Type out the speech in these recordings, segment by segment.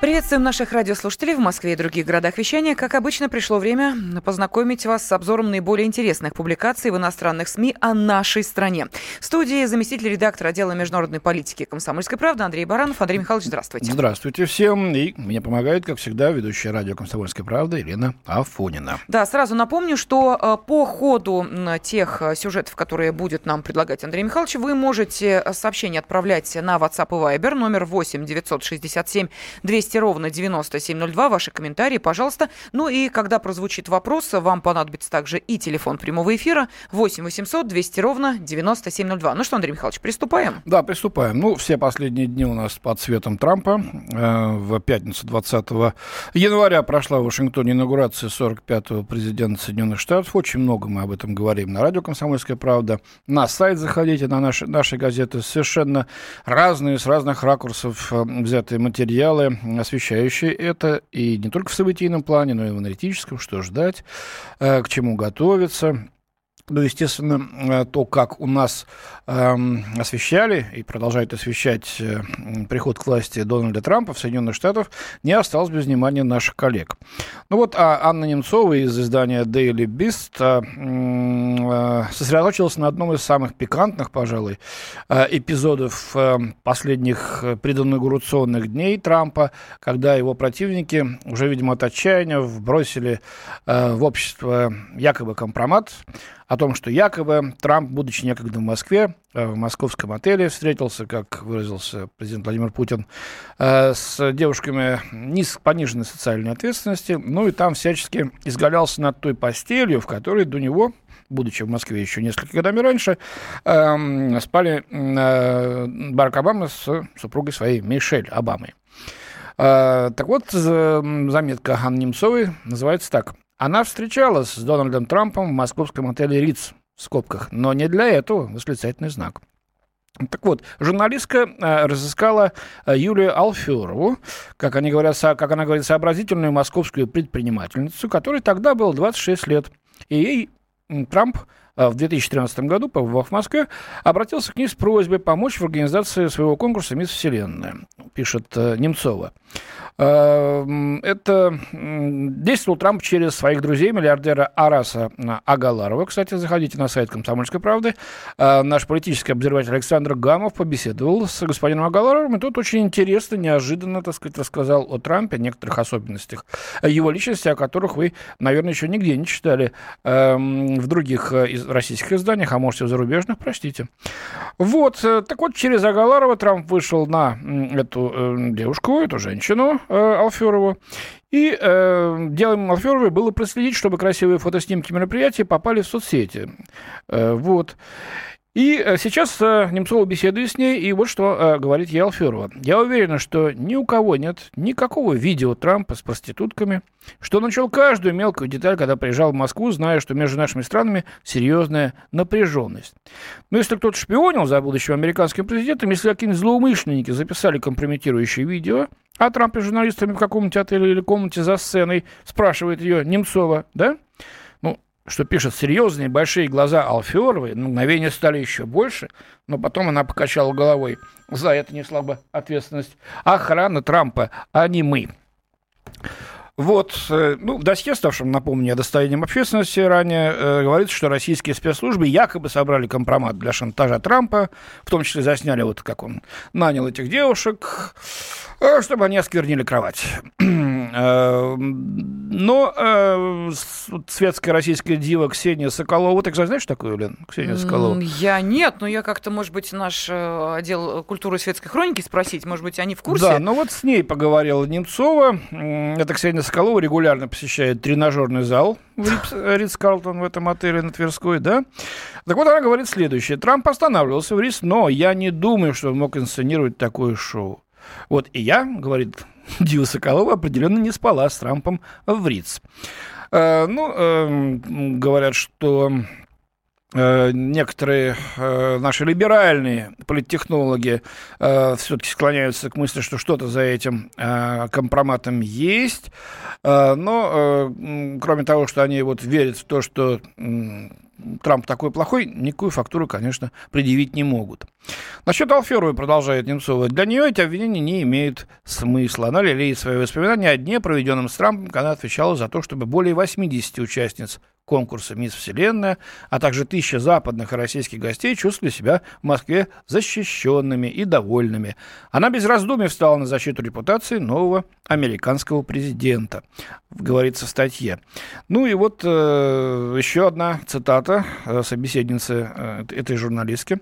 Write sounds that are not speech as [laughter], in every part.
Приветствуем наших радиослушателей в Москве и других городах вещания. Как обычно, пришло время познакомить вас с обзором наиболее интересных публикаций в иностранных СМИ о нашей стране. В студии заместитель редактора отдела международной политики «Комсомольской правды» Андрей Баранов. Андрей Михайлович, здравствуйте. Здравствуйте всем. И мне помогает, как всегда, ведущая радио «Комсомольская правда» Елена Афонина. Да, сразу напомню, что э, по ходу тех э, сюжетов, которые будет нам предлагать Андрей Михайлович, вы можете э, сообщение отправлять на WhatsApp и Viber номер 8 967 200 200 ровно 9702. Ваши комментарии, пожалуйста. Ну и когда прозвучит вопрос, вам понадобится также и телефон прямого эфира 8 800 200 ровно 9702. Ну что, Андрей Михайлович, приступаем? Да, приступаем. Ну, все последние дни у нас под светом Трампа. Э, в пятницу 20 января прошла в Вашингтоне инаугурация 45-го президента Соединенных Штатов. Очень много мы об этом говорим на радио «Комсомольская правда». На сайт заходите, на наши, наши газеты. Совершенно разные, с разных ракурсов э, взятые материалы освещающие это и не только в событийном плане, но и в аналитическом, что ждать, э, к чему готовиться. Ну, естественно, э, то, как у нас эм, освещали и продолжают освещать э, приход к власти Дональда Трампа в Соединенных Штатах, не осталось без внимания наших коллег. Ну вот а Анна Немцова из издания Daily Beast э, сосредоточилась на одном из самых пикантных, пожалуй, эпизодов последних прединаугурационных дней Трампа, когда его противники уже, видимо, от отчаяния вбросили в общество якобы компромат, о том, что якобы Трамп, будучи некогда в Москве, э, в московском отеле встретился, как выразился президент Владимир Путин, э, с девушками низ, пониженной социальной ответственности, ну и там всячески изгалялся над той постелью, в которой до него будучи в Москве еще несколько годами раньше, э, спали э, Барак Обама с супругой своей Мишель Обамой. Э, так вот, заметка Анны Немцовой называется так. Она встречалась с Дональдом Трампом в московском отеле «Риц» в скобках, но не для этого восклицательный знак. Так вот, журналистка э, разыскала э, Юлию Алферову, как, они говорят, как она говорит, сообразительную московскую предпринимательницу, которой тогда было 26 лет. И ей Трамп в 2013 году, побывав в Москве, обратился к ней с просьбой помочь в организации своего конкурса «Мисс Вселенная», пишет э, Немцова. Эм, это действовал Трамп через своих друзей, миллиардера Араса Агаларова. Кстати, заходите на сайт «Комсомольской правды». Э, наш политический обозреватель Александр Гамов побеседовал с господином Агаларовым, и тут очень интересно, неожиданно, так сказать, рассказал о Трампе, некоторых особенностях его личности, о которых вы, наверное, еще нигде не читали в других э, российских изданиях, а может и в зарубежных, простите. Вот, э, так вот, через Агаларова Трамп вышел на эту девушку, эту женщину, Э, Алферову. И э, делом Алферовой было проследить, чтобы красивые фотоснимки мероприятия попали в соцсети. Э, вот. И э, сейчас э, Немцова беседует с ней, и вот что э, говорит ей Алферова. «Я уверена, что ни у кого нет никакого видео Трампа с проститутками, что начал каждую мелкую деталь, когда приезжал в Москву, зная, что между нашими странами серьезная напряженность. Но если кто-то шпионил за будущим американским президентом, если какие-нибудь злоумышленники записали компрометирующее видео, а Трамп и журналистами в каком-нибудь отеле или комнате за сценой спрашивает ее Немцова, да? Что пишет серьезные большие глаза Алферовой, на мгновение стали еще больше, но потом она покачала головой. За это несла бы ответственность охрана Трампа, а не мы. Вот, э, ну, в досье, ставшем, напомню, достоянием общественности ранее, э, говорится, что российские спецслужбы якобы собрали компромат для шантажа Трампа, в том числе засняли вот как он нанял этих девушек, э, чтобы они осквернили кровать. [clears throat] Э, но э, светская российская дива Ксения Соколова, ты, кстати, знаешь такую, Лен? Ксения Соколова? Я нет, но я как-то, может быть, наш отдел культуры и светской хроники спросить, может быть, они в курсе? Да, ну вот с ней поговорила Немцова. Это Ксения Соколова регулярно посещает тренажерный зал в Ридс Карлтон в этом отеле на Тверской, да? Так вот, она говорит следующее. Трамп останавливался в Ридс, но я не думаю, что он мог инсценировать такое шоу. Вот и я, говорит Дива Соколова, определенно не спала с Трампом в Риц. Э, ну, э, говорят, что э, некоторые э, наши либеральные политтехнологи все-таки склоняются к мысли, что что-то за этим компроматом есть. Но кроме того, что они вот верят в то, что Трамп такой плохой, никакую фактуру, конечно, предъявить не могут. Насчет Алферовой, продолжает Немцова, для нее эти обвинения не имеют смысла. Она лелеет свои воспоминания о дне, проведенном с Трампом, когда отвечала за то, чтобы более 80 участниц конкурса «Мисс Вселенная», а также тысяча западных и российских гостей чувствовали себя в Москве защищенными и довольными. Она без раздумий встала на защиту репутации нового американского президента, говорится в статье. Ну и вот э, еще одна цитата э, собеседницы э, этой журналистки.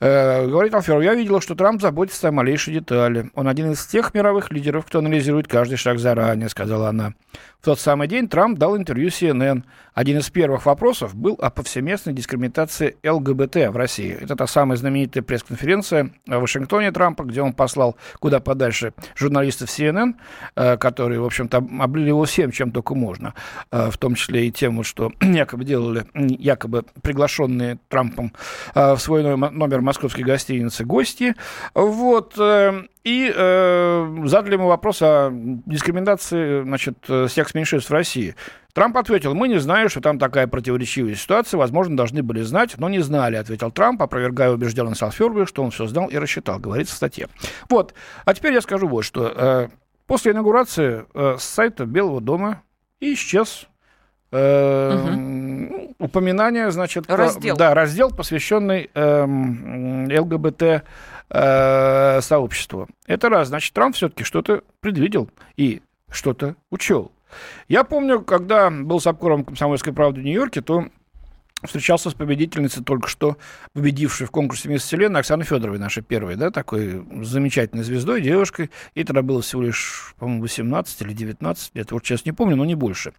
Э, говорит Алферов, я видела, что Трамп заботится о малейшей детали. Он один из тех мировых лидеров, кто анализирует каждый шаг заранее, сказала она. В тот самый день Трамп дал интервью CNN. Один из первых вопросов был о повсеместной дискриминации ЛГБТ в России. Это та самая знаменитая пресс-конференция в Вашингтоне Трампа, где он послал куда подальше журналистов CNN, э, которые, в общем-то, облили его всем, чем только можно, э, в том числе и тем, что [clears throat] якобы делали, якобы приглашенные Трампом э, в свой номер московской гостиницы гости. Вот. И э, задали ему вопрос о дискриминации значит, секс-меньшинств в России. Трамп ответил, мы не знаем, что там такая противоречивая ситуация, возможно, должны были знать, но не знали, ответил Трамп, опровергая убежденность Алфербе, что он все знал и рассчитал, говорится в статье. Вот, а теперь я скажу вот что. Э, после инаугурации э, с сайта Белого дома исчез э, угу. упоминание, значит, раздел. да, раздел, посвященный э, ЛГБТ э, сообществу. Это раз. Значит, Трамп все-таки что-то предвидел и что-то учел. Я помню, когда был с обкором «Комсомольской правды» в Нью-Йорке, то встречался с победительницей только что победившей в конкурсе «Мисс Вселенная» Оксаной Федоровой, нашей первой, да, такой замечательной звездой, девушкой. Ей тогда было всего лишь, по-моему, 18 или 19 лет, вот сейчас не помню, но не больше.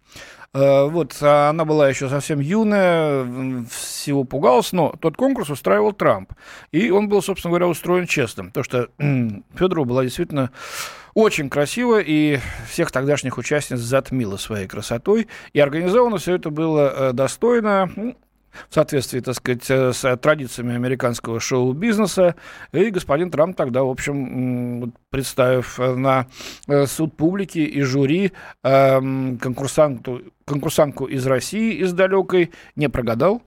Э, вот, она была еще совсем юная, всего пугалась, но тот конкурс устраивал Трамп. И он был, собственно говоря, устроен честным, потому что [clears throat] Федорова была действительно очень красиво, и всех тогдашних участниц затмила своей красотой. И организовано все это было э, достойно в соответствии, так сказать, э, с традициями американского шоу-бизнеса. И господин Трамп тогда, в общем, представив на э, суд публики и жюри эм, конкурсанту, конкурсантку из России, из далекой, не прогадал.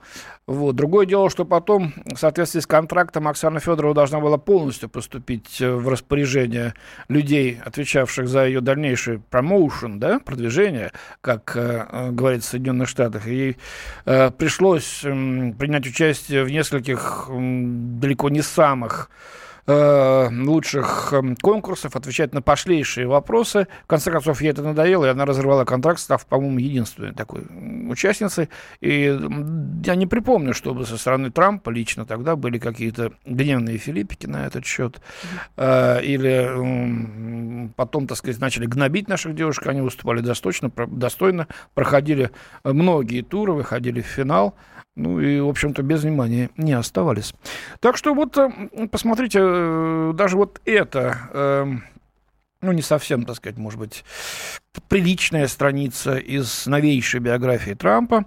Вот. Другое дело, что потом, в соответствии с контрактом, Оксана Федорова должна была полностью поступить э, в распоряжение людей, отвечавших за ее дальнейший промоушен, да, продвижение, как э, говорится в Соединенных Штатах. Ей э, пришлось э, принять участие в нескольких э, далеко не самых э, лучших эм, конкурсов, отвечать на пошлейшие вопросы. В конце концов, ей это надоело, и она разорвала контракт, став, по-моему, единственной такой участницей. И я не припомню, чтобы со стороны Трампа лично тогда были какие-то гневные филиппики на этот счет. Э, или э, потом, так сказать, начали гнобить наших девушек. Они выступали достойно, достойно проходили многие туры, выходили в финал. Ну и, в общем-то, без внимания не оставались. Так что вот, э, посмотрите, э, даже вот это, эм, ну, не совсем, так сказать, может быть, приличная страница из новейшей биографии Трампа,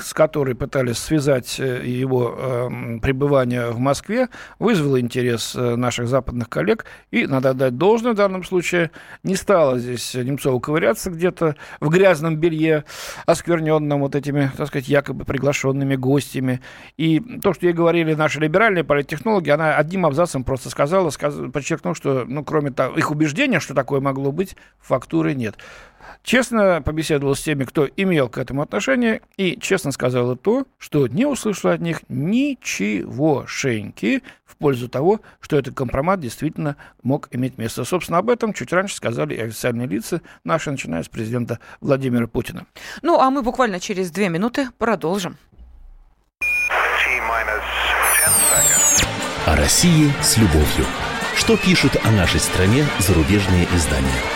с которой пытались связать э, его э, пребывание в Москве, вызвало интерес э, наших западных коллег. И, надо отдать должное в данном случае, не стало здесь Немцова ковыряться где-то в грязном белье, оскверненном вот этими, так сказать, якобы приглашенными гостями. И то, что ей говорили наши либеральные политтехнологи, она одним абзацем просто сказала, сказ... подчеркнув, что, ну, кроме того, их убеждения, что такое могло быть, фактуры нет честно побеседовал с теми, кто имел к этому отношение, и честно сказала то, что не услышал от них ничего шеньки в пользу того, что этот компромат действительно мог иметь место. Собственно, об этом чуть раньше сказали и официальные лица наши, начиная с президента Владимира Путина. Ну, а мы буквально через две минуты продолжим. О России с любовью. Что пишут о нашей стране зарубежные издания?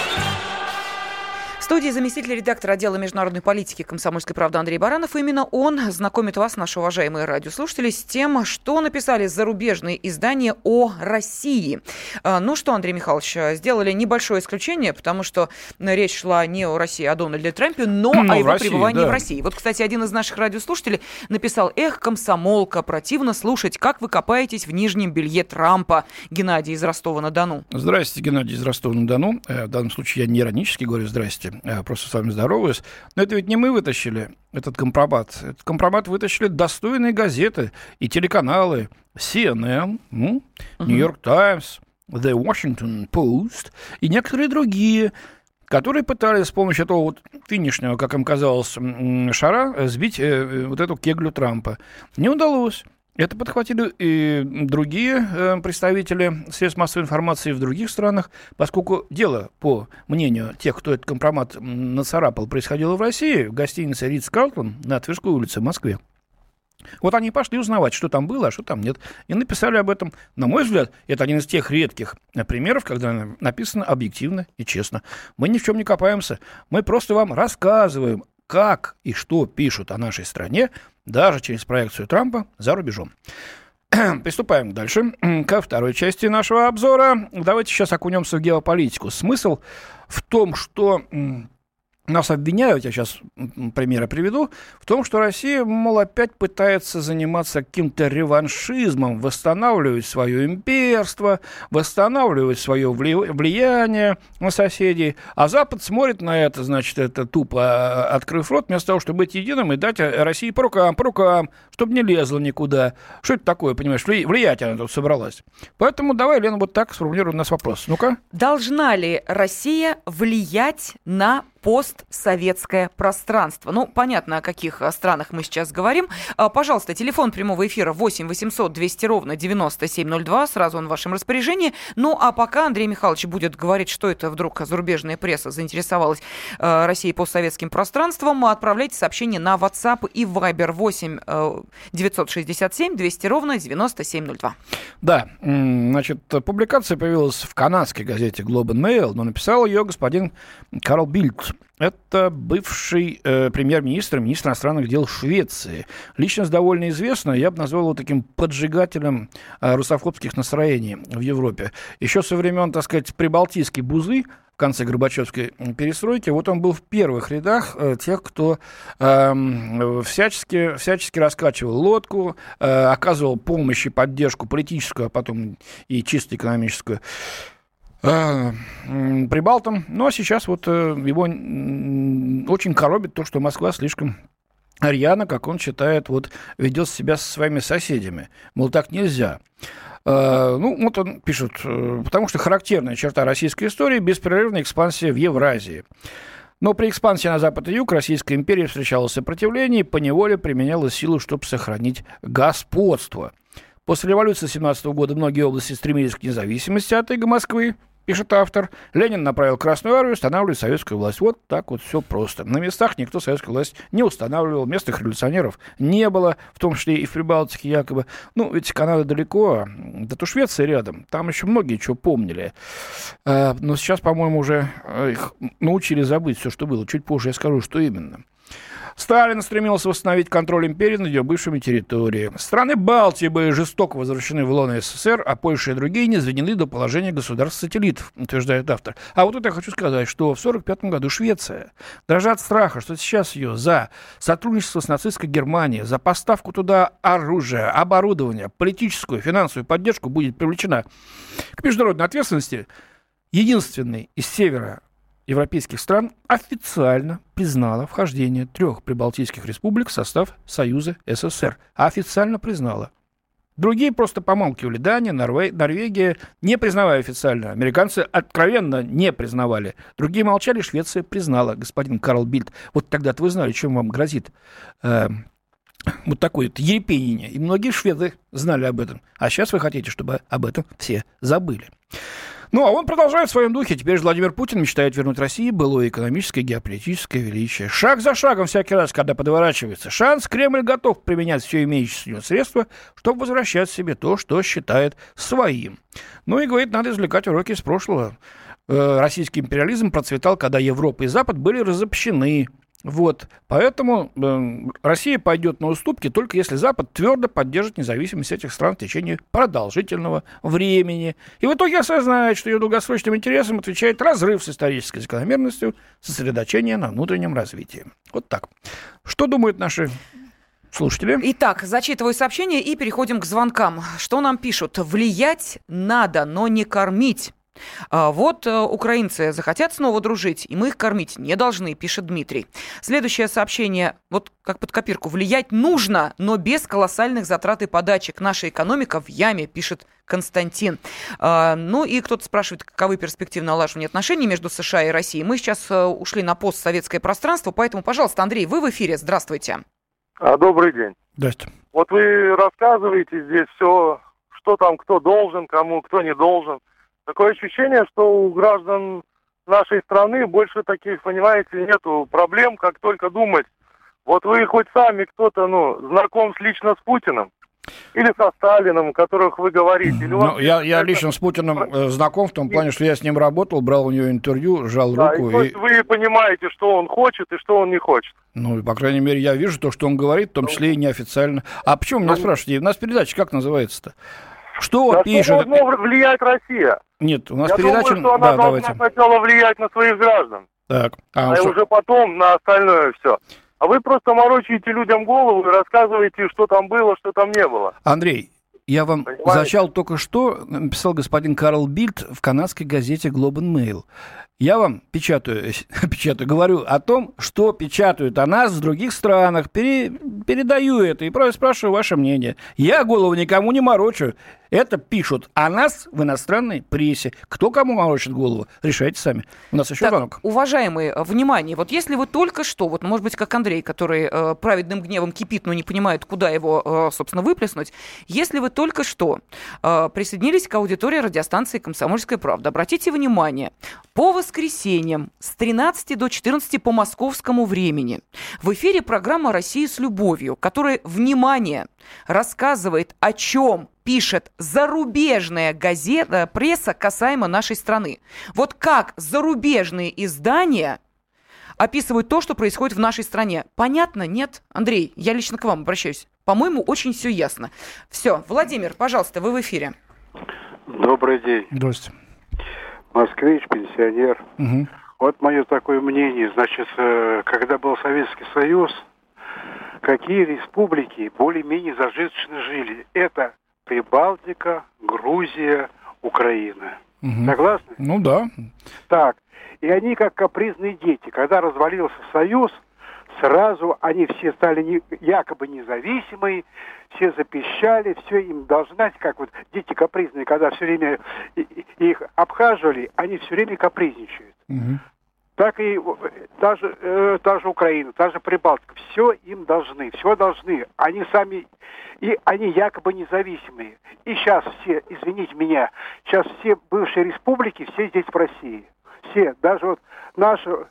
Студии заместитель редактора отдела международной политики комсомольской правды Андрей Баранов. Именно он знакомит вас, наши уважаемые радиослушатели, с тем, что написали зарубежные издания о России. А, ну что, Андрей Михайлович, сделали небольшое исключение, потому что речь шла не о России, а о Дональде Трампе, но, но о его России, пребывании да. в России. Вот, кстати, один из наших радиослушателей написал, эх, комсомолка, противно слушать, как вы копаетесь в нижнем белье Трампа. Геннадий из Ростова-на-Дону. Здрасте, Геннадий из Ростова-на-Дону. Э, в данном случае я не иронически говорю здрасте. Я просто с вами здороваюсь. Но это ведь не мы вытащили этот компромат. Этот компромат вытащили достойные газеты и телеканалы. CNN, ну, New York Times, The Washington Post и некоторые другие, которые пытались с помощью этого вот финишного, как им казалось, шара сбить э, э, вот эту кеглю Трампа. Не удалось. Это подхватили и другие э, представители средств массовой информации в других странах, поскольку дело, по мнению тех, кто этот компромат нацарапал, происходило в России, в гостинице Ридс Карлтон на Тверской улице в Москве. Вот они пошли узнавать, что там было, а что там нет. И написали об этом. На мой взгляд, это один из тех редких примеров, когда написано объективно и честно. Мы ни в чем не копаемся. Мы просто вам рассказываем как и что пишут о нашей стране, даже через проекцию Трампа за рубежом. [clears throat] Приступаем дальше [clears throat] ко второй части нашего обзора. Давайте сейчас окунемся в геополитику. Смысл в том, что нас обвиняют, я сейчас примеры приведу, в том, что Россия, мол, опять пытается заниматься каким-то реваншизмом, восстанавливать свое имперство, восстанавливать свое влияние на соседей, а Запад смотрит на это, значит, это тупо а, открыв рот, вместо того, чтобы быть единым и дать России по рукам, по рукам, чтобы не лезла никуда. Что это такое, понимаешь, влиять она тут собралась. Поэтому давай, Лена, вот так сформулируем у нас вопрос. Ну-ка. Должна ли Россия влиять на постсоветское пространство. Ну, понятно, о каких э, странах мы сейчас говорим. А, пожалуйста, телефон прямого эфира 8 800 200 ровно 9702. Сразу он в вашем распоряжении. Ну, а пока Андрей Михайлович будет говорить, что это вдруг зарубежная пресса заинтересовалась э, Россией постсоветским пространством, отправляйте сообщение на WhatsApp и Viber 8 967 200 ровно 9702. Да, значит, публикация появилась в канадской газете Globe and Mail, но написал ее господин Карл Бильд. Это бывший э, премьер-министр, министр иностранных дел Швеции. Личность довольно известна, я бы назвал его таким поджигателем э, русофобских настроений в Европе. Еще со времен, так сказать, прибалтийской бузы, в конце Горбачевской перестройки, вот он был в первых рядах э, тех, кто э, всячески, всячески раскачивал лодку, э, оказывал помощь и поддержку политическую, а потом и чисто экономическую прибалтам. Ну, а сейчас вот э, его очень коробит то, что Москва слишком рьяно, как он считает, вот ведет себя со своими соседями. Мол, так нельзя. Uh, ну, вот он пишет, потому что характерная черта российской истории – беспрерывная экспансия в Евразии. Но при экспансии на запад и юг Российская империя встречала сопротивление и поневоле применяла силу, чтобы сохранить господство. После революции 17 года многие области стремились к независимости от иго Москвы, пишет автор, Ленин направил Красную Армию устанавливать советскую власть. Вот так вот все просто. На местах никто советскую власть не устанавливал, местных революционеров не было, в том числе и в Прибалтике якобы. Ну, ведь Канада далеко, да то Швеция рядом, там еще многие чего помнили. А, но сейчас, по-моему, уже э, их научили забыть все, что было. Чуть позже я скажу, что именно. Сталин стремился восстановить контроль империи над ее бывшими территориями. Страны Балтии были жестоко возвращены в лоно СССР, а Польша и другие не извинены до положения государств-сателлитов, утверждает автор. А вот это я хочу сказать, что в 1945 году Швеция, дрожа от страха, что сейчас ее за сотрудничество с нацистской Германией, за поставку туда оружия, оборудования, политическую, финансовую поддержку будет привлечена к международной ответственности, единственный из севера европейских стран официально признала вхождение трех прибалтийских республик в состав Союза СССР. Официально признала. Другие просто помалкивали. Дания, Норве... Норвегия, не признавая официально. Американцы откровенно не признавали. Другие молчали, Швеция признала, господин Карл Бильд. Вот тогда-то вы знали, чем вам грозит э, Вот такое вот ерепенение. И многие шведы знали об этом. А сейчас вы хотите, чтобы об этом все забыли. Ну, а он продолжает в своем духе. Теперь Владимир Путин мечтает вернуть России былое экономическое и геополитическое величие. Шаг за шагом всякий раз, когда подворачивается шанс, Кремль готов применять все имеющиеся средства, чтобы возвращать себе то, что считает своим. Ну и, говорит, надо извлекать уроки из прошлого. Э, российский империализм процветал, когда Европа и Запад были разобщены, вот, поэтому э, Россия пойдет на уступки только если Запад твердо поддержит независимость этих стран в течение продолжительного времени. И в итоге осознает, что ее долгосрочным интересам отвечает разрыв с исторической закономерностью, сосредоточение на внутреннем развитии. Вот так. Что думают наши слушатели? Итак, зачитываю сообщение и переходим к звонкам. Что нам пишут? Влиять надо, но не кормить. А, вот э, украинцы захотят снова дружить, и мы их кормить не должны, пишет Дмитрий. Следующее сообщение, вот как под копирку, влиять нужно, но без колоссальных затрат и подачек. Наша экономика в яме, пишет Константин. А, ну и кто-то спрашивает, каковы перспективы налаживания отношений между США и Россией. Мы сейчас э, ушли на постсоветское пространство, поэтому, пожалуйста, Андрей, вы в эфире, здравствуйте. А, добрый день. Здрасте. Вот вы рассказываете здесь все, что там кто должен, кому кто не должен – Такое ощущение, что у граждан нашей страны больше таких, понимаете, нету проблем, как только думать. Вот вы хоть сами кто-то, ну, знаком с лично с Путиным, или со Сталином, о которых вы говорите. Или ну, я, я лично с Путиным э, знаком в том плане, что я с ним работал, брал у него интервью, жал да, руку. И, и... Вы понимаете, что он хочет и что он не хочет. Ну, по крайней мере, я вижу то, что он говорит, в том числе и неофициально. А почему меня ну, спрашиваете? У нас передача как называется-то? Что пишет? Что должна влиять Россия? Нет, у нас Я передача... думаю, что она да, должна давайте. сначала влиять на своих граждан. Так. А, а уже потом на остальное все. А вы просто морочите людям голову и рассказываете, что там было, что там не было. Андрей, я вам Понимаете? зачал только что, написал господин Карл Бильд в канадской газете Globe and Mail. Я вам печатаю, [laughs] печатаю, говорю о том, что печатают о нас в других странах, пере, передаю это и просто спрашиваю ваше мнение. Я голову никому не морочу. Это пишут о нас в иностранной прессе. Кто кому морочит голову, решайте сами. У нас еще так, звонок. Уважаемые, внимание, вот если вы только что, вот может быть, как Андрей, который э, праведным гневом кипит, но не понимает, куда его, э, собственно, выплеснуть, если вы только что э, присоединились к аудитории радиостанции «Комсомольская правда», обратите внимание, по воскресеньям с 13 до 14 по московскому времени в эфире программа «Россия с любовью», которая, внимание, рассказывает о чем пишет зарубежная газета, пресса касаемо нашей страны. Вот как зарубежные издания описывают то, что происходит в нашей стране. Понятно? Нет? Андрей, я лично к вам обращаюсь. По-моему, очень все ясно. Все, Владимир, пожалуйста, вы в эфире. Добрый день. Здравствуйте. Москвич, пенсионер. Угу. Вот мое такое мнение. Значит, э, когда был Советский Союз, какие республики более-менее зажиточно жили? Это Прибалтика, Грузия, Украина. Угу. Согласны? Ну да. Так. И они как капризные дети. Когда развалился Союз, сразу они все стали не, якобы независимые, все запищали, все им должны, знаете, как вот дети капризные, когда все время их обхаживали, они все время капризничают. Угу. Так и та же, э, та же Украина, та же Прибалтика, все им должны, все должны. Они сами, и они якобы независимые. И сейчас все, извините меня, сейчас все бывшие республики, все здесь в России. Все, даже вот наши,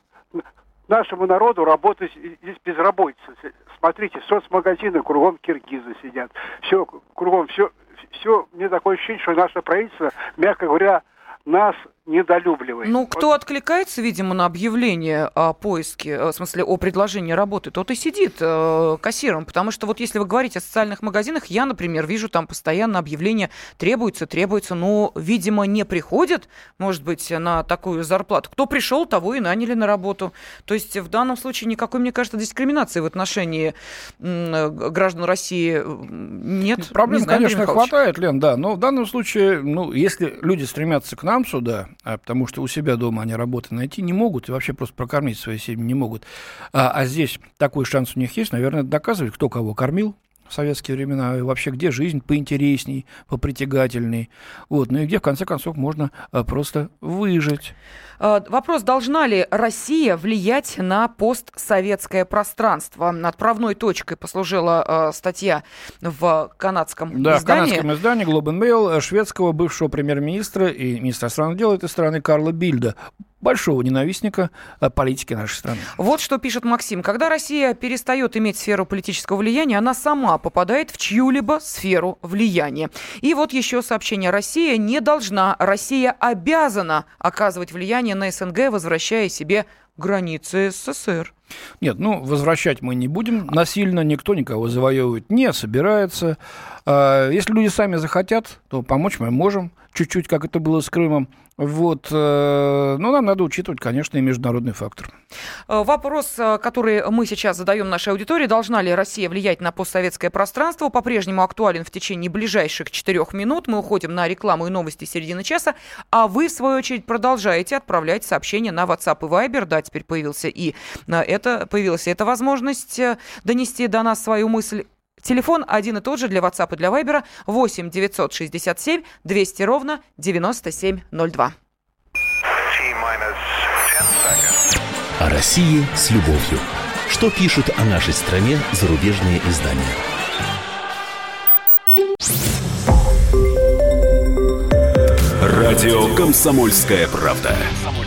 нашему народу работать здесь безработица. Смотрите, соцмагазины кругом киргизы сидят. Все, кругом, все, все, мне такое ощущение, что наше правительство, мягко говоря, нас недолюбливает. Ну, кто вот. откликается, видимо, на объявление о поиске, э, в смысле, о предложении работы, тот и сидит э, кассиром. Потому что вот если вы говорите о социальных магазинах, я, например, вижу там постоянно объявление требуется, требуется, но, видимо, не приходят, может быть, на такую зарплату. Кто пришел, того и наняли на работу. То есть в данном случае никакой, мне кажется, дискриминации в отношении э, граждан России нет. Проблем, конечно, хватает, Лен, да. Но в данном случае, ну, если люди стремятся к нам сюда, потому что у себя дома они работы найти не могут и вообще просто прокормить свои семьи не могут. А, а здесь такой шанс у них есть, наверное, доказывать, кто кого кормил, в советские времена, и вообще где жизнь поинтересней, попритягательней, вот, ну и где, в конце концов, можно а, просто выжить. А, вопрос, должна ли Россия влиять на постсоветское пространство? Отправной точкой послужила э, статья в канадском да, издании. Да, в канадском издании Globe and Mail шведского бывшего премьер-министра и министра иностранных дел этой страны Карла Бильда большого ненавистника политики нашей страны. Вот что пишет Максим. Когда Россия перестает иметь сферу политического влияния, она сама попадает в чью-либо сферу влияния. И вот еще сообщение. Россия не должна, Россия обязана оказывать влияние на СНГ, возвращая себе границы СССР. Нет, ну, возвращать мы не будем. Насильно никто никого завоевывать не собирается. А, если люди сами захотят, то помочь мы можем. Чуть-чуть, как это было с Крымом. Вот, э, но нам надо учитывать, конечно, и международный фактор. Э, вопрос, э, который мы сейчас задаем нашей аудитории, должна ли Россия влиять на постсоветское пространство, по-прежнему актуален в течение ближайших четырех минут. Мы уходим на рекламу и новости середины часа, а вы, в свою очередь, продолжаете отправлять сообщения на WhatsApp и Viber. Да, теперь появился и это, появилась эта возможность донести до нас свою мысль. Телефон один и тот же для WhatsApp и для Viber 8 967 200 ровно 9702. О России с любовью. Что пишут о нашей стране зарубежные издания? Радио «Комсомольская правда».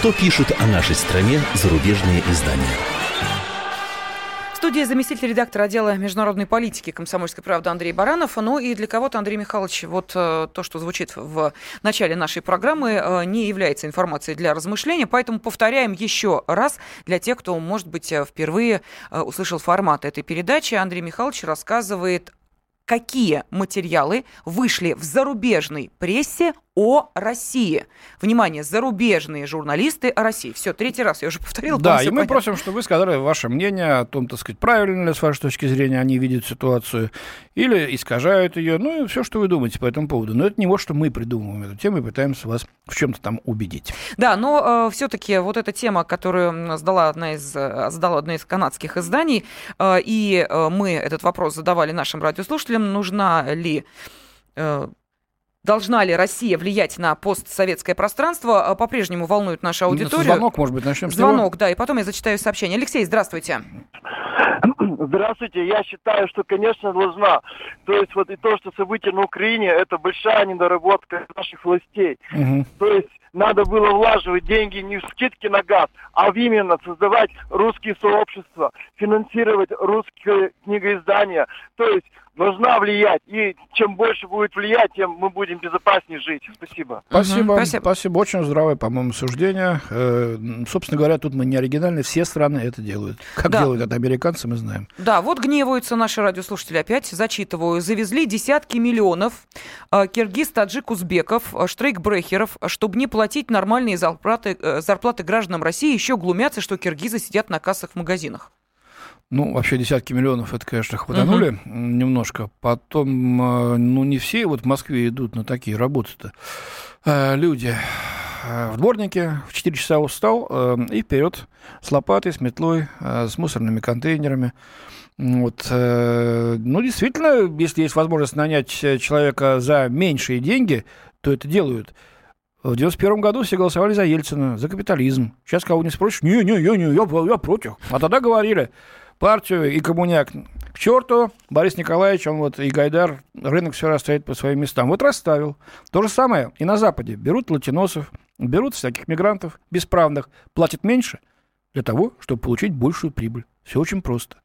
Что пишут о нашей стране зарубежные издания? студии заместитель редактора отдела международной политики комсомольской правды Андрей Баранов. Ну и для кого-то, Андрей Михайлович, вот э, то, что звучит в начале нашей программы, э, не является информацией для размышления, поэтому повторяем еще раз для тех, кто, может быть, э, впервые услышал формат этой передачи. Андрей Михайлович рассказывает какие материалы вышли в зарубежной прессе о России. Внимание, зарубежные журналисты о России. Все, третий раз я уже повторил. Да, и мы понятно. просим, чтобы вы сказали ваше мнение о том, так сказать, правильно ли с вашей точки зрения они видят ситуацию, или искажают ее, ну и все, что вы думаете по этому поводу. Но это не вот, что мы придумываем эту тему и пытаемся вас в чем-то там убедить. Да, но э, все-таки вот эта тема, которую сдала одна из, сдала одна из канадских изданий, э, и э, мы этот вопрос задавали нашим радиослушателям, нужна ли э, Должна ли Россия влиять на постсоветское пространство, а, по-прежнему волнует нашу аудиторию. Звонок, может быть, начнем с Звонок, да, и потом я зачитаю сообщение. Алексей, здравствуйте. [clears throat] Здравствуйте. Я считаю, что, конечно, должна. То есть вот и то, что события на Украине, это большая недоработка наших властей. Угу. То есть надо было влаживать деньги не в скидки на газ, а именно создавать русские сообщества, финансировать русские книгоиздания. То есть должна влиять. И чем больше будет влиять, тем мы будем безопаснее жить. Спасибо. Спасибо. Спасибо. спасибо. Очень здравое, по-моему, суждение. Э, собственно говоря, тут мы не оригинальны. Все страны это делают. Как да. делают это американцы, мы знаем. Да, вот гневаются наши радиослушатели опять. Зачитываю. Завезли десятки миллионов э, киргиз, таджик, узбеков, э, штрейкбрехеров, чтобы не платить нормальные зарплаты, э, зарплаты гражданам России. Еще глумятся, что киргизы сидят на кассах в магазинах. Ну, вообще десятки миллионов, это, конечно, хватанули угу. немножко. Потом, э, ну, не все вот в Москве идут на такие работы-то. Э, люди в дворнике в 4 часа устал и вперед с лопатой, с метлой, с мусорными контейнерами. Вот. Ну, действительно, если есть возможность нанять человека за меньшие деньги, то это делают. В 91 году все голосовали за Ельцина, за капитализм. Сейчас кого не спросишь, не-не, я, не, я, я против. А тогда говорили, партию и коммуняк к черту. Борис Николаевич, он вот и Гайдар, рынок все расставит по своим местам. Вот расставил. То же самое и на Западе. Берут латиносов, берут всяких мигрантов бесправных, платят меньше, для того, чтобы получить большую прибыль. Все очень просто.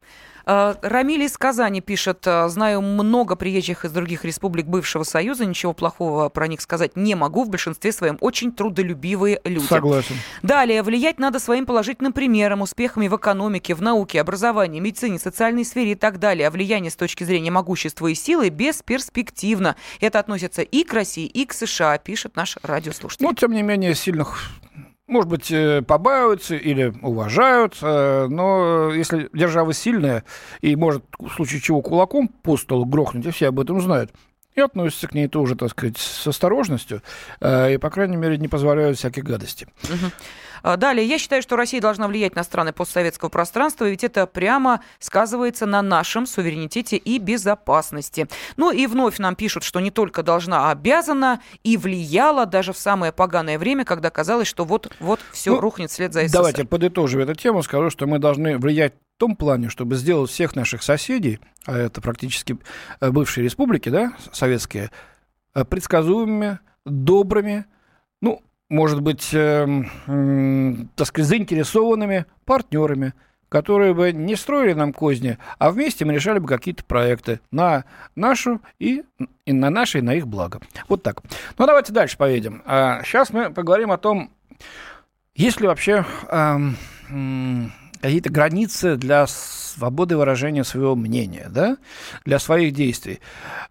А, Рамиль из Казани пишет, «А, знаю много приезжих из других республик бывшего Союза, ничего плохого про них сказать не могу, в большинстве своем очень трудолюбивые люди. Согласен. Далее, влиять надо своим положительным примером, успехами в экономике, в науке, образовании, медицине, социальной сфере и так далее. А влияние с точки зрения могущества и силы бесперспективно. Это относится и к России, и к США, пишет наш радиослушатель. Но, тем не менее, сильных может быть, э, побаиваются или уважают, э, но если держава сильная и может в случае чего кулаком по столу грохнуть, и все об этом знают, и относятся к ней тоже, так сказать, с осторожностью, э, и, по крайней мере, не позволяют всяких гадостей. Угу. А, далее, я считаю, что Россия должна влиять на страны постсоветского пространства, ведь это прямо сказывается на нашем суверенитете и безопасности. Ну и вновь нам пишут, что не только должна, а обязана и влияла даже в самое поганое время, когда казалось, что вот-вот все ну, рухнет вслед за СССР. Давайте подытожив эту тему, скажу, что мы должны влиять в том плане, чтобы сделать всех наших соседей, а это практически э, бывшие республики, да, советские, э, предсказуемыми, добрыми, может быть, э, э, так сказать, заинтересованными партнерами, которые бы не строили нам козни, а вместе мы решали бы какие-то проекты на нашу и, и на наши, и на их благо. Вот так. Ну, давайте дальше поедем. А сейчас мы поговорим о том, есть ли вообще э, какие-то границы для свободы выражения своего мнения, да, для своих действий.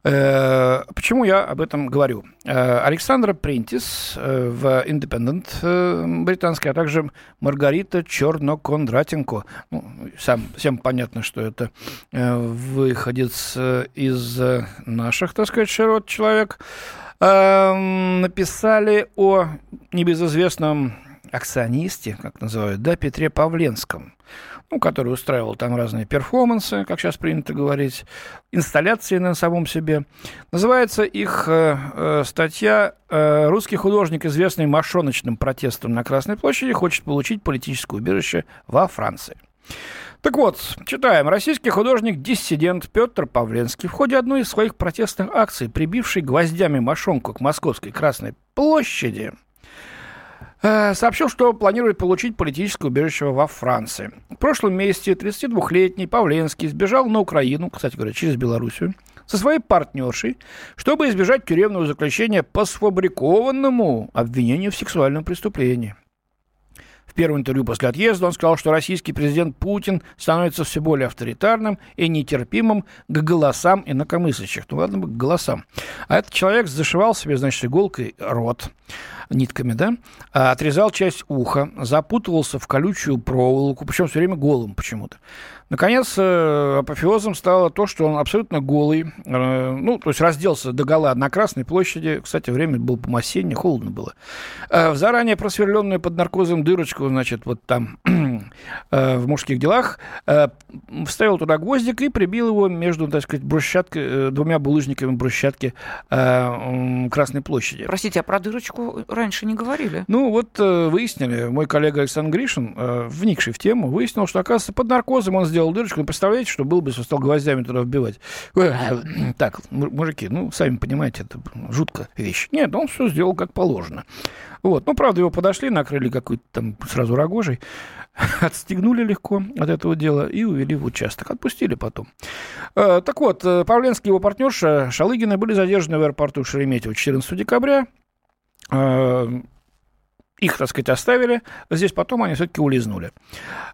Э, почему я об этом говорю? Э, Александра Принтис э, в Independent британский, а также Маргарита Черно-Кондратенко. Ну, сам, всем понятно, что это выходец из наших, так сказать, широт человек. Написали о небезызвестном акционисте, как называют, да, Петре Павленском ну, который устраивал там разные перформансы, как сейчас принято говорить, инсталляции на самом себе. Называется их э, э, статья э, «Русский художник, известный мошоночным протестом на Красной площади, хочет получить политическое убежище во Франции». Так вот, читаем. Российский художник-диссидент Петр Павленский в ходе одной из своих протестных акций, прибивший гвоздями мошонку к Московской Красной площади – сообщил, что планирует получить политическое убежище во Франции. В прошлом месяце 32-летний Павленский сбежал на Украину, кстати говоря, через Белоруссию, со своей партнершей, чтобы избежать тюремного заключения по сфабрикованному обвинению в сексуальном преступлении. Первом интервью после отъезда он сказал, что российский президент Путин становится все более авторитарным и нетерпимым к голосам инакомыслящих. Ну ладно бы к голосам. А этот человек зашивал себе, значит, иголкой рот нитками, да, а отрезал часть уха, запутывался в колючую проволоку, причем все время голым почему-то. Наконец, э, апофеозом стало то, что он абсолютно голый, э, ну, то есть разделся до гола на Красной площади. Кстати, время было по холодно было. Э, в заранее просверленную под наркозом дырочку, значит, вот там [clears throat] в мужских делах, вставил туда гвоздик и прибил его между, так сказать, брусчаткой, двумя булыжниками брусчатки Красной площади. Простите, а про дырочку раньше не говорили? Ну, вот выяснили, мой коллега Александр Гришин, вникший в тему, выяснил, что, оказывается, под наркозом он сделал дырочку. Ну, представляете, что было бы, если стал гвоздями туда вбивать? [clears throat] Так, мужики, ну, сами понимаете, это жуткая вещь. Нет, он все сделал как положено. Вот. Ну, правда, его подошли, накрыли какой-то там сразу рогожей, [laughs] отстегнули легко от этого дела и увели в участок. Отпустили потом. Э, так вот, э, Павленский и его партнерша Шалыгина были задержаны в аэропорту Шереметьево 14 декабря. Э, их, так сказать, оставили. Здесь потом они все-таки улизнули.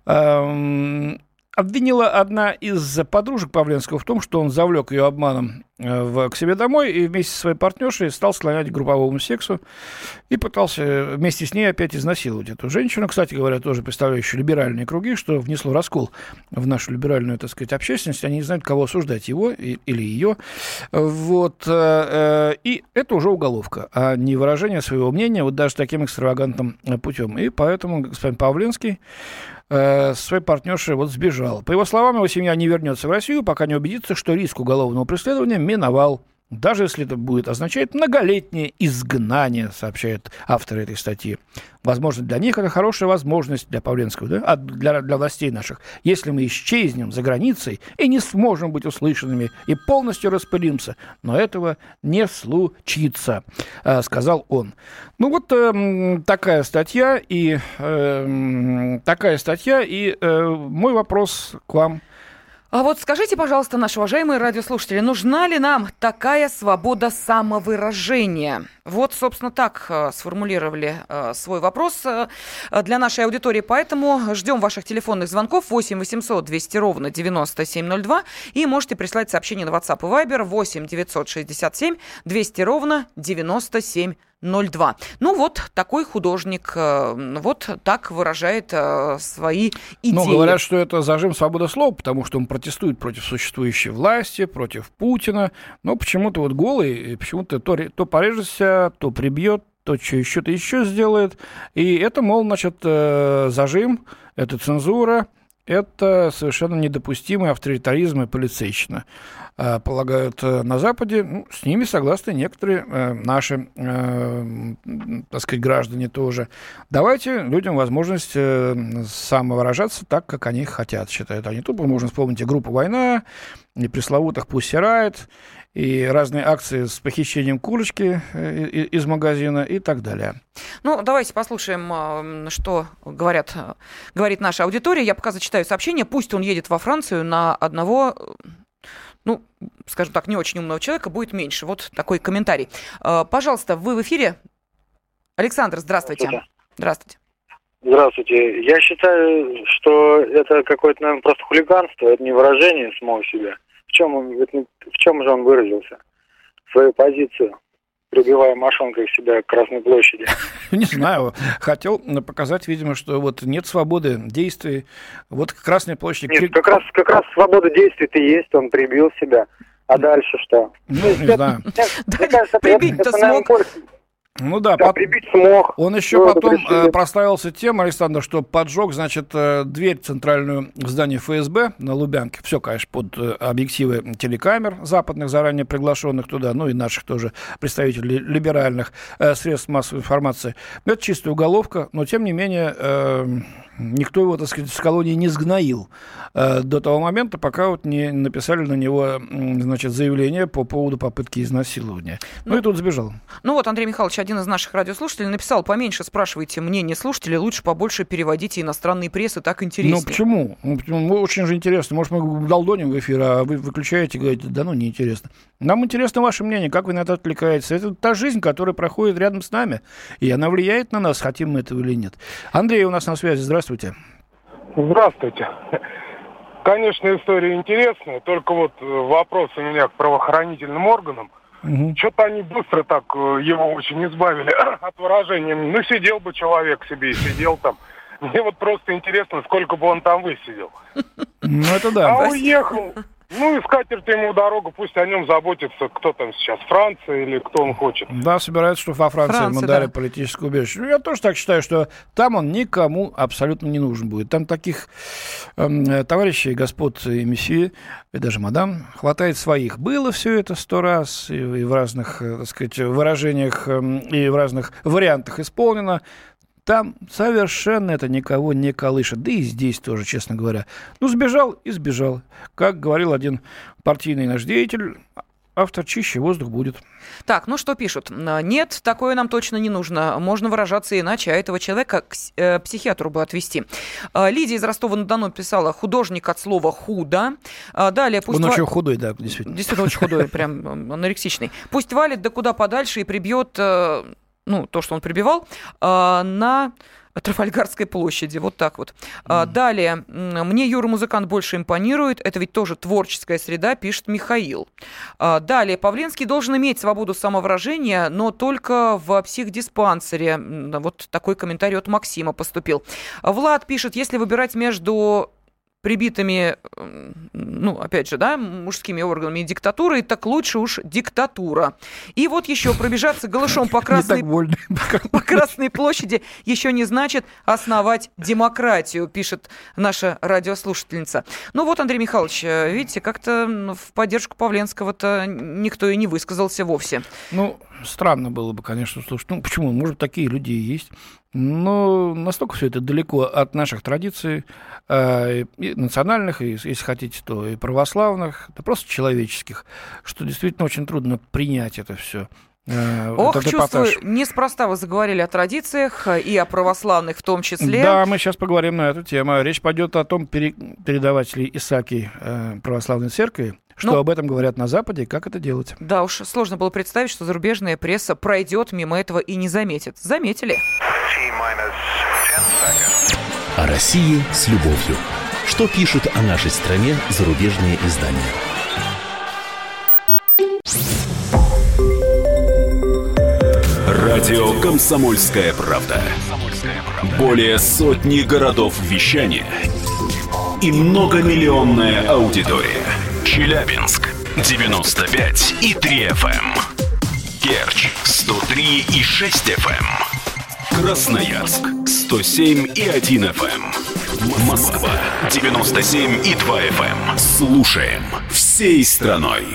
Эм, обвинила одна из подружек Павленского в том, что он завлек ее обманом в, к себе домой и вместе со своей партнершей стал склонять к групповому сексу и пытался вместе с ней опять изнасиловать эту женщину. Кстати говоря, тоже представляющую либеральные круги, что внесло раскол в нашу либеральную, так сказать, общественность. Они не знают, кого осуждать, его или ее. Вот. Э, э, и это уже уголовка, а не выражение своего мнения вот даже таким экстравагантным путем. И поэтому господин Павленский э, своей партнершей вот сбежал. По его словам, его семья не вернется в Россию, пока не убедится, что риск уголовного преследования миновал. даже если это будет означать многолетнее изгнание, сообщает автор этой статьи. Возможно, для них это хорошая возможность для Павленского, да? для, для властей наших. Если мы исчезнем за границей и не сможем быть услышанными и полностью распылимся, но этого не случится, э, сказал он. Ну вот э, такая статья и э, такая статья и э, мой вопрос к вам а вот скажите, пожалуйста, наши уважаемые радиослушатели, нужна ли нам такая свобода самовыражения? Вот, собственно, так э, сформулировали э, свой вопрос э, для нашей аудитории. Поэтому ждем ваших телефонных звонков 8 800 200 ровно 9702 и можете прислать сообщение на WhatsApp и Viber 8 967 200 ровно 9702. 02. Ну вот такой художник, э, вот так выражает э, свои идеи. Ну, говорят, что это зажим свободы слова, потому что он протестует против существующей власти, против Путина, но почему-то вот голый, почему-то то, то порежется, то прибьет, то что-то еще сделает. И это, мол, значит, э, зажим, это цензура, это совершенно недопустимый авторитаризм и полицейщина. Э, полагают э, на Западе, ну, с ними согласны некоторые э, наши, так сказать, граждане тоже. Давайте людям возможность самовыражаться так, как они хотят, считают они. Тут можно вспомнить и группу «Война», и пресловутых «Пусть Райт», и разные акции с похищением курочки из магазина и так далее. Ну, давайте послушаем, что говорят, говорит наша аудитория. Я пока зачитаю сообщение. Пусть он едет во Францию на одного ну, скажем так, не очень умного человека будет меньше. Вот такой комментарий. А, пожалуйста, вы в эфире. Александр, здравствуйте. Здравствуйте. Здравствуйте. Я считаю, что это какое-то, наверное, просто хулиганство, это не выражение самого себя. В чем, он, в чем же он выразился? Свою позицию прибивая машинкой себя к Красной площади. [laughs] Не знаю. Хотел показать, видимо, что вот нет свободы действий. Вот Красная площадь... Нет, как раз, как раз свобода действий-то есть, он прибил себя. А дальше что? Ну, не знаю. Мне кажется, Прибить-то смог. Ну да, да под... прибить смог. Он еще ну, потом э, прославился тем, Александр, что поджег, значит, э, дверь центральную в здании ФСБ на Лубянке. Все, конечно, под э, объективы телекамер западных, заранее приглашенных туда, ну и наших тоже представителей либеральных э, средств массовой информации. Это чистая уголовка, но тем не менее... Э, никто его, так сказать, с колонии не сгноил э, до того момента, пока вот не написали на него, значит, заявление по поводу попытки изнасилования. Ну, ну и тут сбежал. Ну вот Андрей Михайлович, один из наших радиослушателей, написал, поменьше спрашивайте мнение слушателей, лучше побольше переводите иностранные прессы, так интереснее. Ну почему? Ну, почему? Очень же интересно. Может, мы долдоним в эфир, а вы выключаете и говорите, да ну, неинтересно. Нам интересно ваше мнение, как вы на это отвлекаетесь. Это та жизнь, которая проходит рядом с нами, и она влияет на нас, хотим мы этого или нет. Андрей у нас на связи, здравствуйте. Здравствуйте. Здравствуйте. Конечно, история интересная, только вот э, вопрос у меня к правоохранительным органам. Угу. Что-то они быстро так э, его очень избавили [coughs] от выражения. Ну, сидел бы человек себе и сидел там. Мне вот просто интересно, сколько бы он там высидел. Ну, это да. А уехал. Ну, и скатерть ему дорогу, пусть о нем заботится, кто там сейчас, Франция или кто он хочет. Да, собирается, что во Франции Франция, ему дали да. политическое убежище. Ну, я тоже так считаю, что там он никому абсолютно не нужен будет. Там таких э, товарищей, господ и месье, и даже мадам, хватает своих. Было все это сто раз, и, и в разных, э, так сказать, выражениях, э, и в разных вариантах исполнено. Там совершенно это никого не колышет. Да и здесь тоже, честно говоря. Ну, сбежал и сбежал. Как говорил один партийный наш деятель, автор чище воздух будет. Так, ну что пишут? Нет, такое нам точно не нужно. Можно выражаться иначе, а этого человека к э, психиатру бы отвести. А, Лидия из Ростова-на-Дону писала «художник от слова «худо». А, далее пусть... Он ва... очень худой, да, действительно. Действительно очень худой, прям [laughs] анорексичный. Пусть валит да куда подальше и прибьет э, ну, то, что он прибивал, а, на Трафальгарской площади, вот так вот. Mm. Далее, мне Юра Музыкант больше импонирует, это ведь тоже творческая среда, пишет Михаил. А, далее, Павленский должен иметь свободу самовыражения, но только в психдиспансере. Вот такой комментарий от Максима поступил. Влад пишет, если выбирать между прибитыми, ну, опять же, да, мужскими органами и диктатурой, так лучше уж диктатура. И вот еще пробежаться голышом по [laughs] Красной, [laughs] по Красной площади еще не значит основать демократию, пишет наша радиослушательница. Ну вот, Андрей Михайлович, э, видите, как-то в поддержку Павленского-то никто и не высказался вовсе. Ну, странно было бы, конечно, слушать. Ну, почему? Может, такие люди и есть. Но настолько все это далеко от наших традиций, э, и национальных, и, если хотите, то и православных, да просто человеческих, что действительно очень трудно принять это все. Э, Ох, вот чувствую, эпатаж. неспроста вы заговорили о традициях э, и о православных в том числе. Да, мы сейчас поговорим на эту тему. Речь пойдет о том, пере, передавателей Исаки э, православной церкви, что ну, об этом говорят на Западе и как это делать. Да уж, сложно было представить, что зарубежная пресса пройдет мимо этого и не заметит. Заметили. О России с любовью. Что пишут о нашей стране зарубежные издания? Радио «Комсомольская правда». Более сотни городов вещания и многомиллионная аудитория. Челябинск 95 и 3 FM. Керчь 103 и 6 FM. Красноярск 107 и 1 FM. Москва 97 и 2 FM. Слушаем всей страной.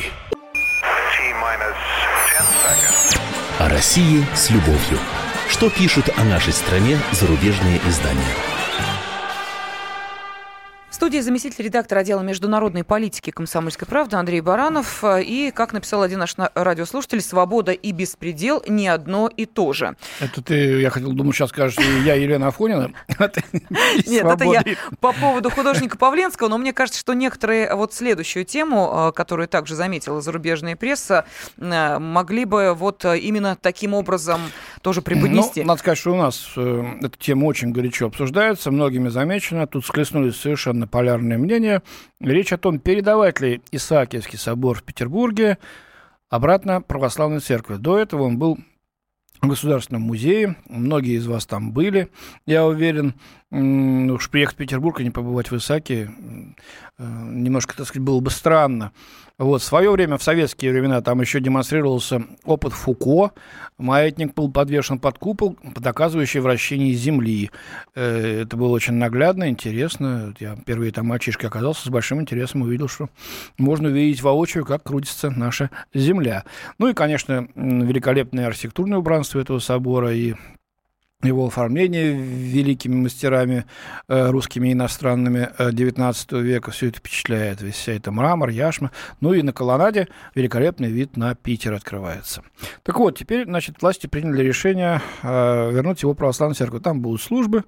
О России с любовью. Что пишут о нашей стране зарубежные издания? Студии заместитель редактора отдела международной политики «Комсомольской правды» Андрей Баранов. И, как написал один наш радиослушатель, «Свобода и беспредел – не одно и то же». Это ты, я хотел, думаю, сейчас скажешь, я Елена Афонина. [laughs] Нет, это я по поводу художника Павленского, но мне кажется, что некоторые вот следующую тему, э, которую также заметила зарубежная пресса, э, могли бы вот именно таким образом тоже преподнести. Ну, надо сказать, что у нас э, эта тема очень горячо обсуждается, многими замечена. Тут схлестнулись совершенно полярные мнения. Речь о том, передавать ли Исаакиевский собор в Петербурге обратно православной церкви. До этого он был в Государственном музее. Многие из вас там были, я уверен. Уж приехать в Петербург и не побывать в Исаке э, немножко, так сказать, было бы странно. Вот, в свое время, в советские времена, там еще демонстрировался опыт Фуко. Маятник был подвешен под купол, доказывающий вращение Земли. Э, это было очень наглядно, интересно. Я первый там мальчишкой оказался, с большим интересом увидел, что можно увидеть воочию, как крутится наша Земля. Ну и, конечно, великолепное архитектурное убранство этого собора и его оформление великими мастерами э, русскими и иностранными э, века. Все это впечатляет. Весь вся это мрамор, яшма. Ну и на колоннаде великолепный вид на Питер открывается. Так вот, теперь, значит, власти приняли решение э, вернуть его православную церковь. Там будут службы.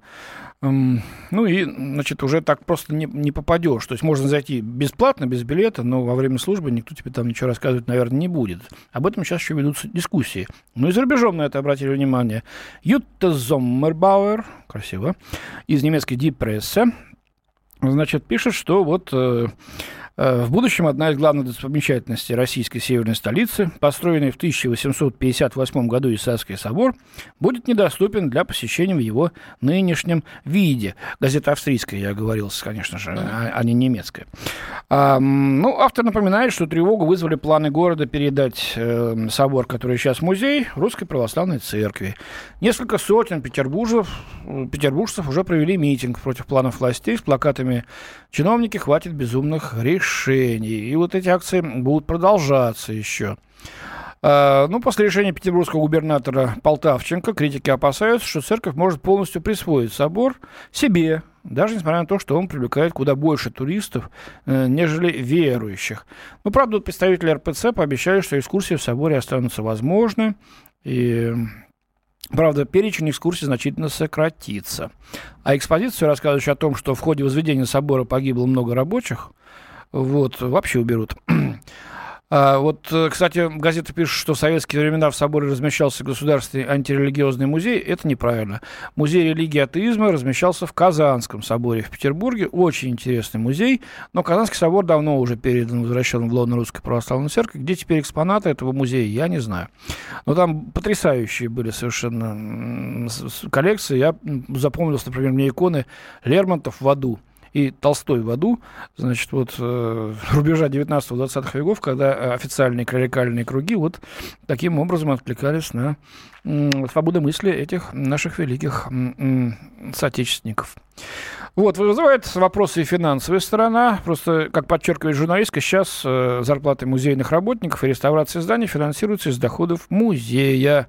Ну и, значит, уже так просто не, не попадешь. То есть можно зайти бесплатно, без билета, но во время службы никто тебе там ничего рассказывать, наверное, не будет. Об этом сейчас еще ведутся дискуссии. Ну и за рубежом на это обратили внимание. Ютта Зоммербауэр, красиво, из немецкой Presse, значит, пишет, что вот Э, в будущем одна из главных достопримечательностей российской северной столицы, построенный в 1858 году Исаакиевский собор, будет недоступен для посещения в его нынешнем виде. Газета австрийская, я говорил, конечно же, а, а не немецкая. А, ну, автор напоминает, что тревогу вызвали планы города передать э, собор, который сейчас музей, Русской Православной Церкви. Несколько сотен петербуржцев, петербуржцев уже провели митинг против планов властей с плакатами «Чиновники, хватит безумных решений» решений. И вот эти акции будут продолжаться еще. А, ну, после решения петербургского губернатора Полтавченко критики опасаются, что церковь может полностью присвоить собор себе, даже несмотря на то, что он привлекает куда больше туристов, э, нежели верующих. Ну, правда, представители РПЦ пообещали, что экскурсии в соборе останутся возможны, и Правда, перечень экскурсий значительно сократится. А экспозицию, рассказывающую о том, что в ходе возведения собора погибло много рабочих, вот, вообще уберут. [clears throat] А, вот, э, кстати, газета пишет, что в советские времена в соборе размещался государственный антирелигиозный музей. Это неправильно. Музей религии и атеизма размещался в Казанском соборе в Петербурге. Очень интересный музей. Но Казанский собор давно уже передан, возвращен в лоно Русской Православной Церкви. Где теперь экспонаты этого музея, я не знаю. Но там потрясающие были совершенно коллекции. Я запомнил, например, мне иконы Лермонтов в аду и Толстой в аду, значит, вот э, [laughs] рубежа 19-20 веков, когда официальные клерикальные круги вот таким образом откликались на свободы мысли этих наших великих соотечественников. Вот, вызывает вопросы и финансовая сторона. Просто, как подчеркивает журналистка, сейчас э, зарплаты музейных работников и реставрация зданий финансируются из доходов музея.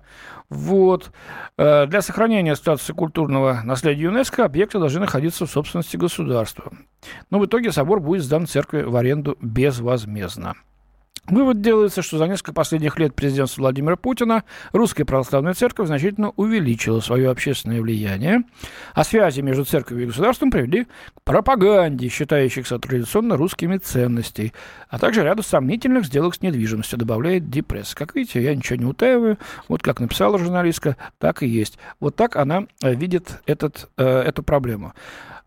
Вот. Э, для сохранения статуса культурного наследия ЮНЕСКО объекты должны находиться в собственности государства. Но в итоге собор будет сдан церкви в аренду безвозмездно. Вывод делается, что за несколько последних лет президентства Владимира Путина Русская Православная Церковь значительно увеличила свое общественное влияние, а связи между церковью и государством привели к пропаганде, считающихся традиционно русскими ценностей, а также ряду сомнительных сделок с недвижимостью, добавляет Дипресс. Как видите, я ничего не утаиваю. Вот как написала журналистка, так и есть. Вот так она э, видит этот, э, эту проблему.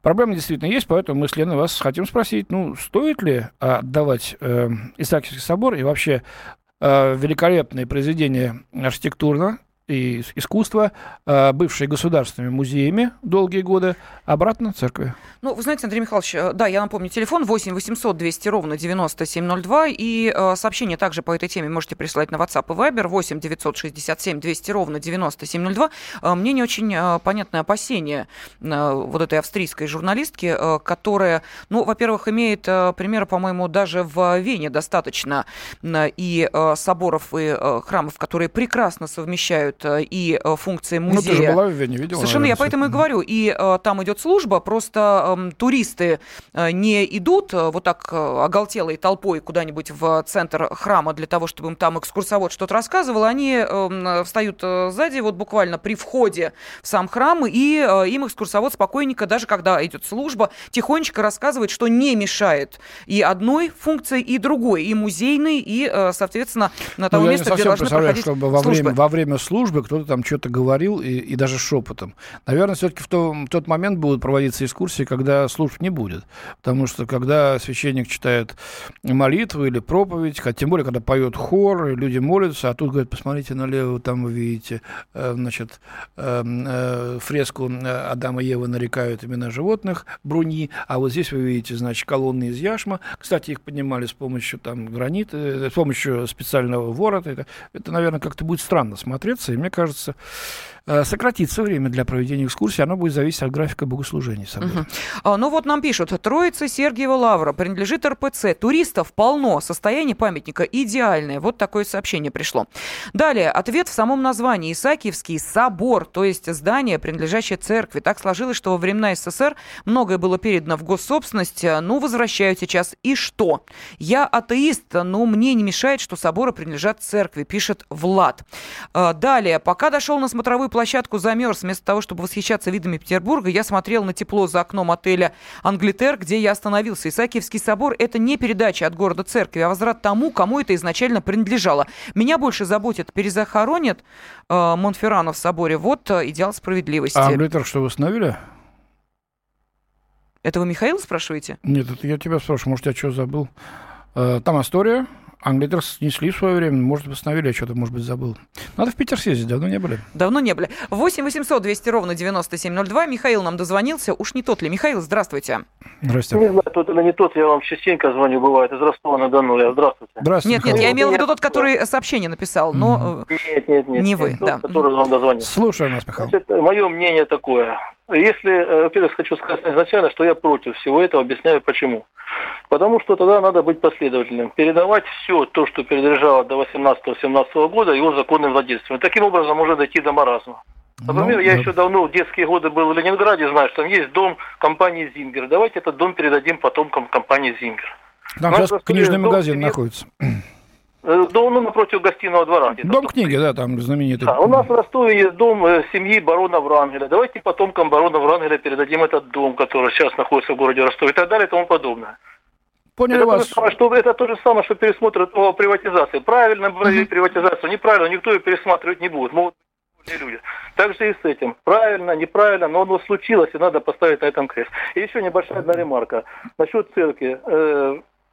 Проблема действительно есть, поэтому мы с Леной вас хотим спросить, ну, стоит ли отдавать э, Исаакиевский собор и вообще э, великолепные произведения архитектурно и искусства, э, бывшие государственными музеями долгие годы, обратно церкви. Ну, вы знаете, Андрей Михайлович, э, да, я напомню, телефон 8 800 200 ровно 9702, и э, сообщение также по этой теме можете присылать на WhatsApp и Viber 8 967 200 ровно 9702. Э, мне не очень э, понятное опасение вот этой австрийской журналистки, которая, ну, во-первых, имеет э, примеры, по-моему, даже в Вене достаточно и соборов, и храмов, которые прекрасно совмещают Э, и э, функции музея. Ну, ты же была в Вене, видела? Совершенно, наверное, я поэтому и говорю. И э, там идет служба, просто э, туристы не идут вот так оголтелой толпой куда-нибудь в центр храма для того, чтобы им там экскурсовод что-то рассказывал. Они э, встают сзади, вот буквально при входе в сам храм, и им экскурсовод спокойненько, даже когда идет служба, тихонечко рассказывает, что не мешает и одной функции, и другой, и музейной, и, соответственно, на того ну, места, где должны проходить чтобы во время, во время службы службы кто-то там что-то говорил, и, и даже шепотом. Наверное, все-таки в, том, в тот момент будут проводиться экскурсии, когда служб не будет. Потому что когда священник читает молитву или проповедь, тем более, когда поет хор, и люди молятся, а тут говорят, посмотрите налево, там вы видите, э, значит, э, э, фреску Адама и Евы нарекают имена животных, бруни, а вот здесь вы видите, значит, колонны из яшма. Кстати, их поднимали с помощью там гранита, с помощью специального ворота. Это, это наверное, как-то будет странно смотреться, мне кажется, сократится время для проведения экскурсии, оно будет зависеть от графика богослужений. Угу. А, ну вот нам пишут, Троица Сергиева Лавра принадлежит РПЦ, туристов полно, состояние памятника идеальное. Вот такое сообщение пришло. Далее, ответ в самом названии. Исаакиевский собор, то есть здание, принадлежащее церкви. Так сложилось, что во времена СССР многое было передано в госсобственность, ну, возвращают сейчас. И что? Я атеист, но мне не мешает, что соборы принадлежат церкви, пишет Влад. А, далее, пока дошел на смотровую площадку замерз. Вместо того, чтобы восхищаться видами Петербурга, я смотрел на тепло за окном отеля «Англитер», где я остановился. Исаакиевский собор – это не передача от города церкви, а возврат тому, кому это изначально принадлежало. Меня больше заботит, перезахоронят э, Монферрана в соборе. Вот э, идеал справедливости. А «Англитер» что, восстановили? Это вы Михаил спрашиваете? Нет, это я тебя спрашиваю, может, я что забыл. Э, там история, Англитер снесли в свое время, может, восстановили, я что-то, может быть, забыл. Надо в Питер съездить, давно не были. Давно не были. 8 800 200 ровно 9702. Михаил нам дозвонился. Уж не тот ли? Михаил, здравствуйте. Здравствуйте. Не знаю, тот или не тот, я вам частенько звоню, бывает, из Ростова-на-Дону. Я здравствуйте. Здравствуйте. Нет, нет, я имел в виду тот, который сообщение написал, но нет, нет, нет, не вы, нет, да. Тот, который вам дозвонил. Слушаю нас, Михаил. Значит, мое мнение такое. Если, э, во-первых, хочу сказать изначально, что я против всего этого, объясняю почему. Потому что тогда надо быть последовательным. Передавать все то, что передержало до 18-17 года его законным владельцам. таким образом можно дойти до маразма. Например, ну, я да. еще давно в детские годы был в Ленинграде, знаю, что там есть дом компании «Зингер». Давайте этот дом передадим потомкам компании «Зингер». Там сейчас книжный магазин дом, находится. Э, дом ну, напротив гостиного двора. Дом книги, да, там знаменитый. Да, у нас в Ростове есть дом э, семьи барона Врангеля. Давайте потомкам барона Врангеля передадим этот дом, который сейчас находится в городе Ростове и так далее и тому подобное. Поняли это вас. То самое, что, это то же самое, что пересмотр о приватизации. Правильно провели приватизацию, неправильно, никто ее пересматривать не будет. Могут люди. Так же и с этим. Правильно, неправильно, но оно случилось, и надо поставить на этом крест. И еще небольшая одна ремарка. Насчет церкви.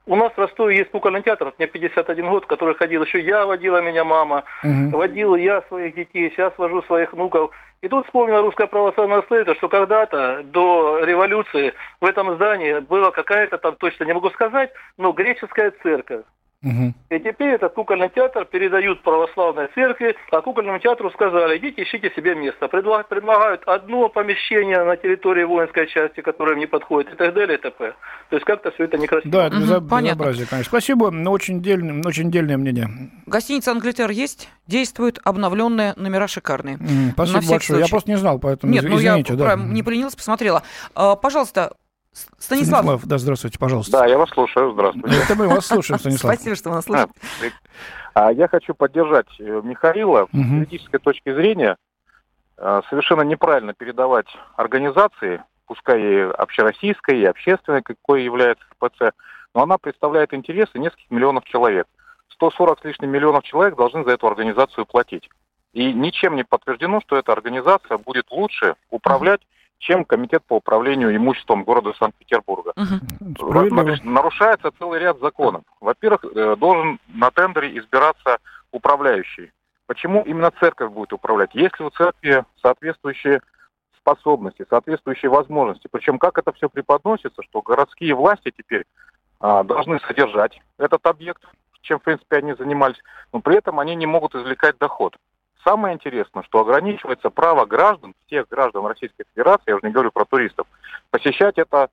У нас в Ростове есть кукольный театр, мне 51 год, который ходил, еще я водила меня мама, угу. водила я своих детей, сейчас вожу своих внуков. И тут вспомнила русская православная церковь, что когда-то до революции в этом здании была какая-то там, точно не могу сказать, но греческая церковь. Угу. И теперь этот кукольный театр передают православной церкви, а кукольному театру сказали, идите ищите себе место. Предла- предлагают одно помещение на территории воинской части, которое им не подходит, и так далее, и т.п. То есть как-то все это некрасиво. Да, это угу, безобразие, конечно. Спасибо, но очень дельное, очень дельное мнение. Гостиница «Англитер» есть, действует, обновленные номера шикарные. Mm, спасибо большое. Случай. Я просто не знал, поэтому Нет, извините. ну я да. не поленилась, посмотрела. А, пожалуйста, Станислав. Станислав, да, здравствуйте, пожалуйста. Да, я вас слушаю, здравствуйте. Это мы вас слушаем, [laughs] Станислав. Спасибо, что вы нас слушаете. А, я хочу поддержать э, Михаила. С юридической точки зрения э, совершенно неправильно передавать организации, пускай и общероссийской, и общественной, какой является ПЦ, но она представляет интересы нескольких миллионов человек. 140 с лишним миллионов человек должны за эту организацию платить. И ничем не подтверждено, что эта организация будет лучше управлять чем Комитет по управлению имуществом города Санкт-Петербурга. Угу. Нарушается целый ряд законов. Во-первых, э, должен на тендере избираться управляющий. Почему именно церковь будет управлять? Есть ли у церкви соответствующие способности, соответствующие возможности? Причем как это все преподносится, что городские власти теперь а, должны содержать этот объект, чем, в принципе, они занимались, но при этом они не могут извлекать доход. Самое интересное, что ограничивается право граждан, всех граждан Российской Федерации, я уже не говорю про туристов, посещать это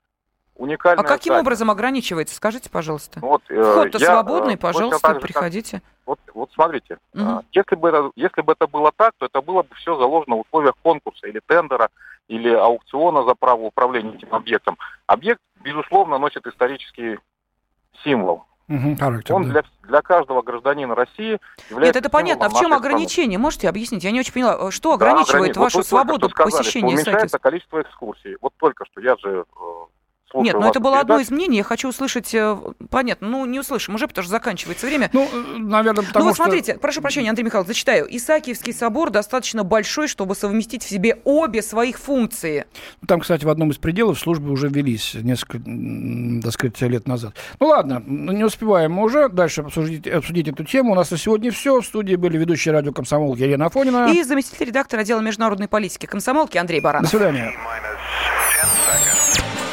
уникальное А каким здание. образом ограничивается? Скажите, пожалуйста. Вот, э, Вход-то я, свободный, э, пожалуйста, же, приходите. Как, вот, вот смотрите, угу. если, бы это, если бы это было так, то это было бы все заложено в условиях конкурса или тендера, или аукциона за право управления этим объектом. Объект, безусловно, носит исторический символ. Угу, характер, Он да. для, для каждого гражданина России является Нет, это понятно. А в чем ограничение? Можете объяснить? Я не очень поняла. Что ограничивает да, вашу вот свободу сказали, посещения уменьшается сайта? количество экскурсий. Вот только что я же э, Нет, ну это было одно из мнений. Я хочу услышать... э, Понятно, ну не услышим уже, потому что заканчивается время. Ну, наверное, потому Ну вот что... смотрите, прошу прощения, Андрей Михайлович, зачитаю. Исаакиевский собор достаточно большой, чтобы совместить в себе обе своих функции. Там, кстати, в одном из пределов службы уже велись несколько, так сказать, лет назад. Ну ладно, не успеваем мы уже дальше обсудить, обсудить эту тему. У нас на сегодня все. В студии были ведущие радио «Комсомол» Елена Афонина. И заместитель редактора отдела международной политики комсомолки Андрей До Баранов. свидания.